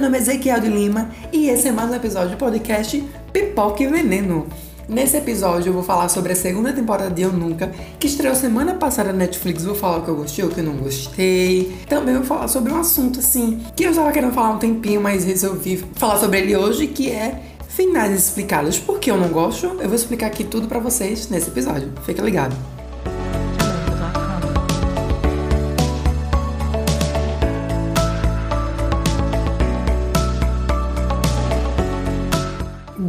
Nome é Ezequiel de Lima e esse é mais um episódio do podcast Pipoca e Veneno. Nesse episódio eu vou falar sobre a segunda temporada de Eu Nunca, que estreou semana passada na Netflix. Vou falar o que eu gostei, o que eu não gostei. Também vou falar sobre um assunto assim que eu estava querendo falar um tempinho, mas resolvi falar sobre ele hoje, que é finais explicados. Por que eu não gosto? Eu vou explicar aqui tudo para vocês nesse episódio. Fica ligado.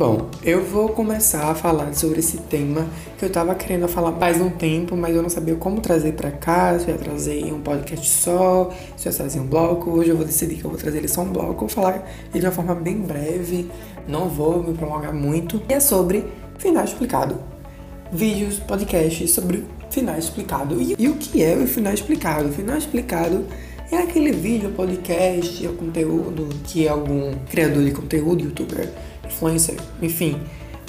Bom, eu vou começar a falar sobre esse tema que eu tava querendo falar faz um tempo, mas eu não sabia como trazer para cá, se eu ia trazer um podcast só, se eu ia trazer um bloco. Hoje eu vou decidir que eu vou trazer ele só um bloco, vou falar de uma forma bem breve, não vou me prolongar muito. E é sobre final explicado. Vídeos, podcasts sobre final explicado. E, e o que é o final explicado? O final explicado é aquele vídeo, podcast ou conteúdo que algum criador de conteúdo, youtuber, influencer, enfim,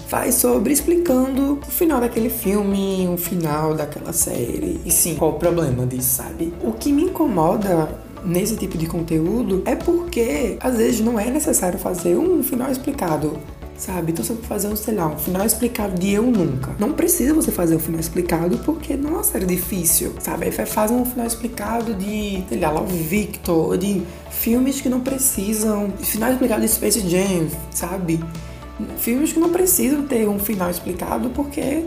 faz sobre explicando o final daquele filme, o final daquela série. E sim, qual o problema disso, sabe? O que me incomoda nesse tipo de conteúdo é porque às vezes não é necessário fazer um final explicado. Sabe? Então você vai fazer um, um final explicado de Eu Nunca. Não precisa você fazer um final explicado porque uma série difícil, sabe? Aí faz um final explicado de, sei lá, o Victor, de filmes que não precisam. Final explicado de Space Jam, sabe? Filmes que não precisam ter um final explicado porque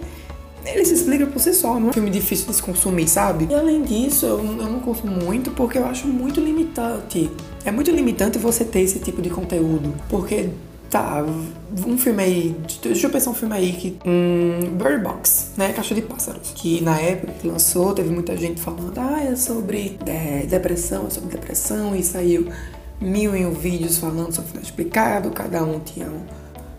ele se explica por si só, não é um filme difícil de se consumir, sabe? E além disso, eu, eu não consumo muito porque eu acho muito limitante. É muito limitante você ter esse tipo de conteúdo, porque Tá, um filme aí. Deixa eu pensar um filme aí que. Um, Bird Box, né? Caixa de Pássaros. Que na época que lançou, teve muita gente falando, ah, é sobre é, depressão, é sobre depressão, e saiu mil e um vídeos falando sobre final explicado, cada um tinha um,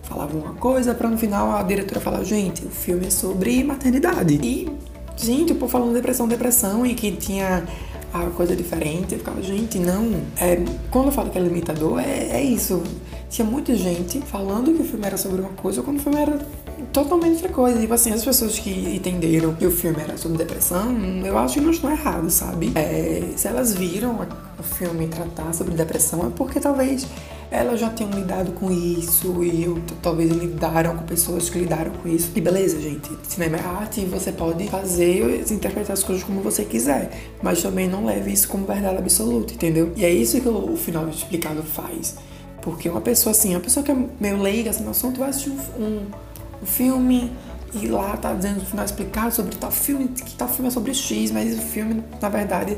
falava uma coisa, pra no final a diretora falar, gente, o filme é sobre maternidade. E, gente, o povo falando depressão, depressão, e que tinha a coisa diferente, eu ficava, gente, não. É, quando eu falo que é limitador, é, é isso tinha muita gente falando que o filme era sobre uma coisa quando o filme era totalmente outra coisa. Tipo assim, as pessoas que entenderam que o filme era sobre depressão, eu acho que não estão errados, sabe? É, se elas viram o filme tratar sobre depressão, é porque talvez elas já tenham lidado com isso e eu, talvez lidaram com pessoas que lidaram com isso. E beleza, gente. Cinema é arte e você pode fazer, interpretar as coisas como você quiser, mas também não leve isso como verdade absoluta, entendeu? E é isso que o, final explicado faz. Porque uma pessoa assim, uma pessoa que é meio leiga assim, no assunto, vai assistir um, um, um filme e lá tá dizendo no final explicado sobre tal filme, que tal filme é sobre X, mas o filme, na verdade,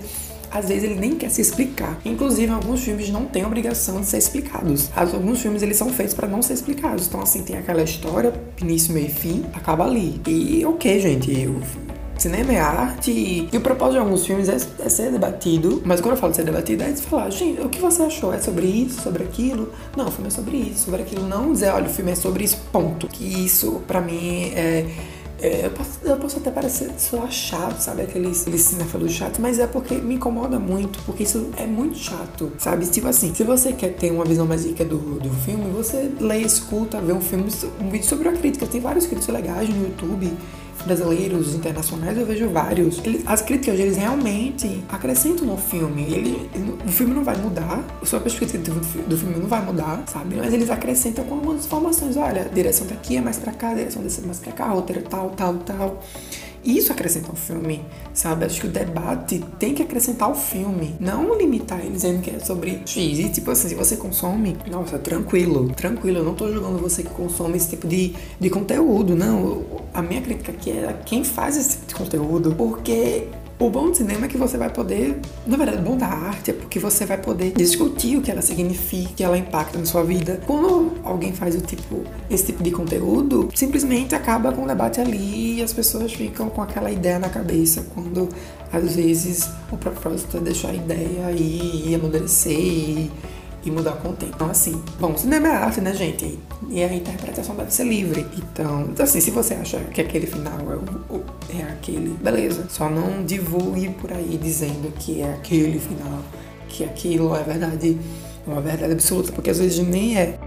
às vezes ele nem quer se explicar. Inclusive, alguns filmes não têm obrigação de ser explicados. Alguns filmes eles são feitos para não ser explicados. Então, assim, tem aquela história, início, meio e fim, acaba ali. E ok, gente, eu Cinema é arte e, o propósito de alguns filmes é, é, ser debatido, mas quando eu falo de ser debatido é de falar, gente, o que você achou? É sobre isso, sobre aquilo? Não, o filme é sobre isso, sobre aquilo. Não dizer, olha, o filme é sobre isso, ponto. Que isso, para mim, é. É, eu, posso, eu, posso, até parecer soar chato, sabe? Aqueles cinéfilos chato, mas é porque me incomoda muito, porque isso é muito chato, sabe? Tipo assim, se você quer ter uma visão mais rica do, do filme, você lê, escuta, vê um filme, um vídeo sobre a crítica. Tem vários críticos legais no YouTube brasileiros, internacionais, eu vejo vários. Ele, as críticas eles realmente acrescentam no filme. Ele, o filme não vai mudar, a sua perspectiva do, do, filme não vai mudar, sabe? Mas eles acrescentam com algumas informações. Olha, direção daqui é mais pra cá, direção desse é mais pra cá, roteiro tal, tal, tal. Isso acrescenta ao filme, sabe? Acho que o debate tem que acrescentar ao filme, não limitar ele dizendo que é sobre X. E tipo assim, se você consome, nossa, tranquilo, tranquilo. Eu não tô julgando você que consome esse tipo de, de conteúdo, não. A minha crítica aqui é quem faz esse tipo de conteúdo, porque o bom do cinema é que você vai poder, na verdade, o bom da arte é porque você vai poder discutir o que ela significa, que ela impacta na sua vida. Quando alguém faz o tipo, esse tipo de conteúdo, simplesmente acaba com o debate ali e as pessoas ficam com aquela ideia na cabeça, quando às vezes o propósito é deixar a ideia aí amadurecer e e mudar com o tempo. Então, assim, bom, cinema é arte, né, gente? E a interpretação deve ser livre. Então, assim, se você acha que aquele final é, o, é aquele, beleza. Só não divulgue por aí dizendo que é aquele final, que aquilo é verdade, uma verdade absoluta, porque às vezes nem é.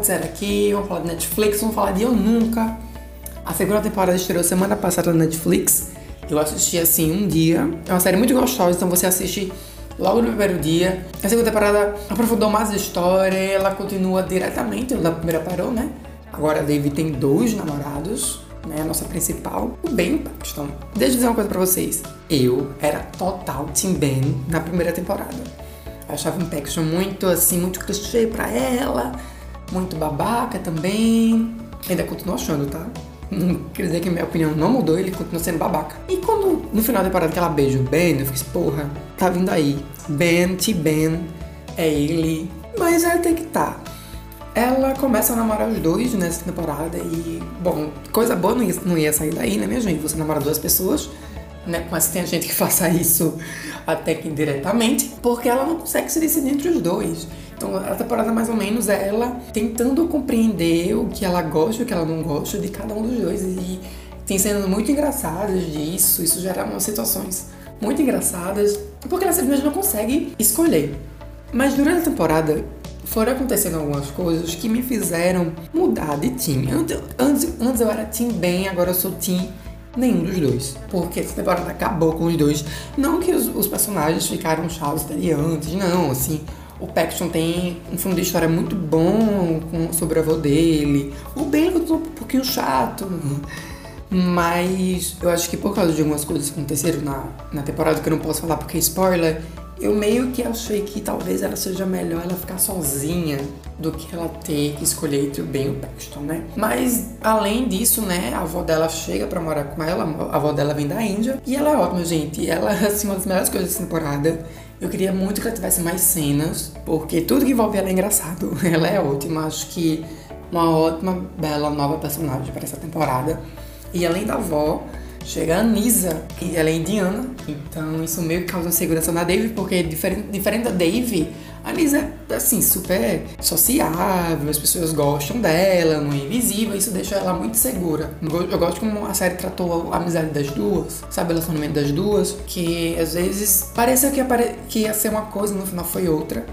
De aqui, vamos falar de Netflix, vamos falar de Eu Nunca. A segunda temporada estreou semana passada na Netflix. Eu assisti assim um dia. É uma série muito gostosa, então você assiste logo no primeiro dia. A segunda temporada aprofundou mais a história, ela continua diretamente onde a primeira parou, né? Agora a David tem dois namorados, né? A nossa principal, o Ben Paxton. Deixa eu dizer uma coisa pra vocês. Eu era total Team Ben na primeira temporada. Eu achava o Paxton muito assim, muito clichê pra ela, muito babaca também. Ainda continuo achando, tá? Não quer dizer que minha opinião não mudou, ele continua sendo babaca. E quando no final da temporada que ela beija o Ben, eu fiquei, porra, tá vindo aí. Ben, T-Ben, é ele. Mas até que tá. Ela começa a namorar os dois nessa temporada e, bom, coisa boa não ia, não ia sair daí, né, minha gente? Você namora duas pessoas, né? Mas tem gente que faça isso até que indiretamente, porque ela não consegue se decidir entre os dois. Então a temporada mais ou menos é ela tentando compreender o que ela gosta e o que ela não gosta de cada um dos dois. E tem cenas muito engraçadas disso, isso gera umas situações muito engraçadas, porque ela simplesmente não consegue escolher. Mas durante a temporada foram acontecendo algumas coisas que me fizeram mudar de time. Antes, antes, eu era team bem, agora eu sou team nenhum dos dois. Porque essa temporada acabou com os dois. Não que os, os personagens ficaram chatos antes, não, assim. O Paxton tem um fundo de história muito bom com, sobre o avô dele. O Ben continua um pouquinho chato. Mas eu acho que por causa de algumas coisas que aconteceram na, na temporada que eu não posso falar porque é spoiler, eu meio que achei que talvez ela seja melhor ela ficar sozinha do que ela ter que escolher entre o Ben e o Paxton, né? Mas além disso, né, a avó dela chega para morar com ela, a avó dela vem da Índia e ela é ótima, gente. Ela assim, uma das melhores coisas dessa temporada. Eu queria muito que ela tivesse mais cenas, porque tudo que envolve ela é engraçado. Ela é ótima, acho que uma ótima, bela nova personagem para essa temporada. E além da avó, chega a Anisa, que ela é indiana, então isso meio que causa insegurança na Dave, porque diferente, diferente da Dave, a Anisa é assim, super sociável, as pessoas gostam dela, não é invisível, isso deixa ela muito segura. Eu gosto como a série tratou a amizade das duas, sabe, o relacionamento das duas, que às vezes parece que, que ia ser uma coisa, no final foi outra.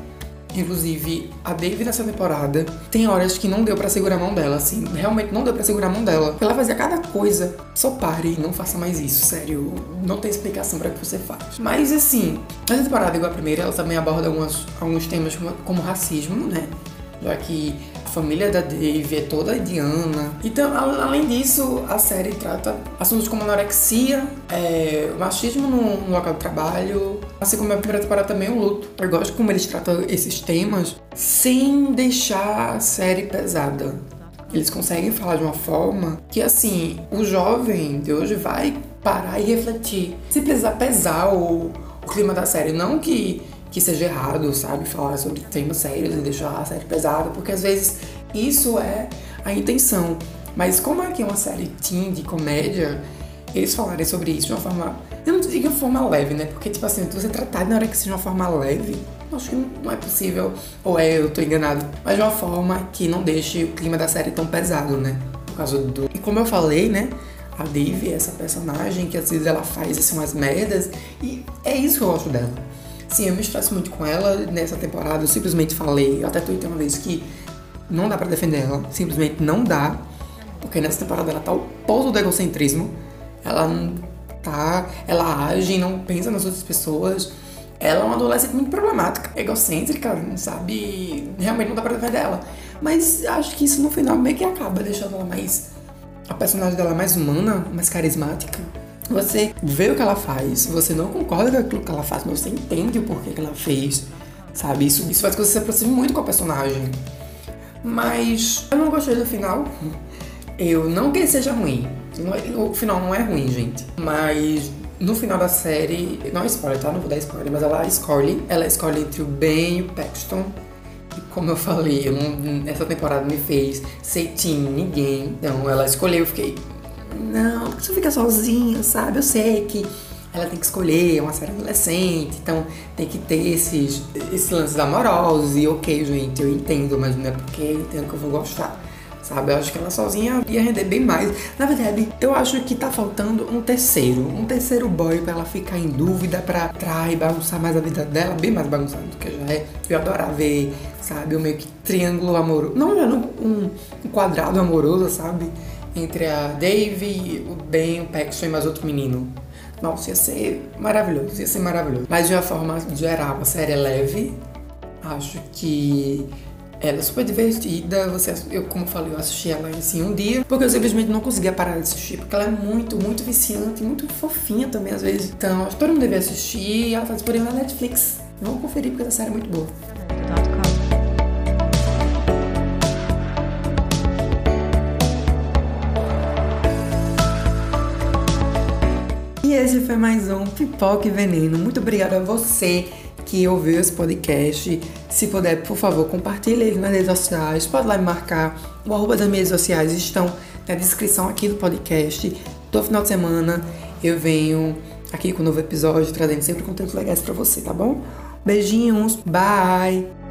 Inclusive, a Dave nessa temporada tem horas que não deu para segurar a mão dela, assim, realmente não deu para segurar a mão dela. Ela fazia cada coisa. Só pare, não faça mais isso, sério. Não tem explicação para que você faz. Mas assim, essa temporada, igual a primeira, ela também aborda algumas, alguns temas como, como racismo, né? Já que família da Dave é toda indiana. Então, além disso, a série trata assuntos como anorexia, é, machismo no, no, local de trabalho, assim como a primeira temporada também o luto. Eu gosto como eles tratam esses temas sem deixar a série pesada. Eles conseguem falar de uma forma que, assim, o jovem de hoje vai parar e refletir. Se precisar pesar o, o clima da série, não que que seja errado, sabe? Falar sobre temas sérios e deixar a série pesada, porque às vezes isso é a intenção. Mas como aqui é uma série teen de comédia, eles falarem sobre isso de uma forma. Eu não digo de forma leve, né? Porque, tipo assim, você tratar na hora que seja de uma forma leve, acho que não é possível. Ou é, eu tô enganado. Mas de uma forma que não deixe o clima da série tão pesado, né? Por causa do. E como eu falei, né? A Dave essa personagem que às vezes ela faz assim umas merdas. E é isso que eu gosto dela. Sim, eu me estresso muito com ela nessa temporada. Eu simplesmente falei, eu até tuitei uma vez que não dá para defender ela. Simplesmente não dá. Porque nessa temporada ela tá o pouso do egocentrismo. Ela não tá. Ela age não pensa nas outras pessoas. Ela é uma adolescente muito problemática, egocêntrica, sabe? Realmente não dá pra defender ela. Mas acho que isso no final meio que acaba deixando ela mais. A personagem dela mais humana, mais carismática. Você vê o que ela faz, você não concorda com aquilo que ela faz, mas você entende o porquê que ela fez, sabe? Isso, isso faz com que você se aproxime muito com a personagem. Mas eu não gostei do final. Eu não que ele seja ruim. É, o final não é ruim, gente. Mas no final da série, não é spoiler, tá? Não vou dar spoiler, mas ela escolhe. Ela escolhe entre o Ben e o Paxton. E como eu falei, eu não, essa temporada me fez ser team ninguém. Então ela escolheu, eu fiquei, não, porque você fica sozinha, sabe? Eu sei que ela tem que escolher, é uma série adolescente, então tem que ter esses, esses lances amorosos. E ok, gente, eu entendo, mas não é porque eu entendo que eu vou gostar. Sabe? Eu acho que ela sozinha ia render bem mais. Na verdade, eu acho que tá faltando um terceiro, um terceiro boy pra ela ficar em dúvida, pra trair e bagunçar mais a vida dela, bem mais bagunçada do que já é. Eu adorava ver, sabe, o meio que triângulo amoroso. Não, não, um, um quadrado amoroso, sabe? Entre a Dave, o Ben, o Paxton e mais outro menino. Nossa, ia ser maravilhoso, ia ser maravilhoso. Mas de uma forma geral, a série é leve. Acho que ela é super divertida. Você, eu, como falei, eu assisti ela assim um dia, porque eu simplesmente não conseguia parar de assistir, porque ela é muito, muito viciante, muito fofinha também às vezes. Então, todo mundo deve assistir. Ela tá disponível na Netflix. Vamos conferir porque essa série é muito boa. E esse foi mais um Pipoca e Veneno. Muito obrigada a você que ouviu esse podcast. Se puder, por favor, compartilhe ele nas redes sociais. Pode lá me marcar. O arroba das minhas redes sociais estão na descrição aqui do podcast. Todo final de semana eu venho aqui com um novo episódio, trazendo sempre conteúdos legais para você, tá bom? Beijinhos, bye!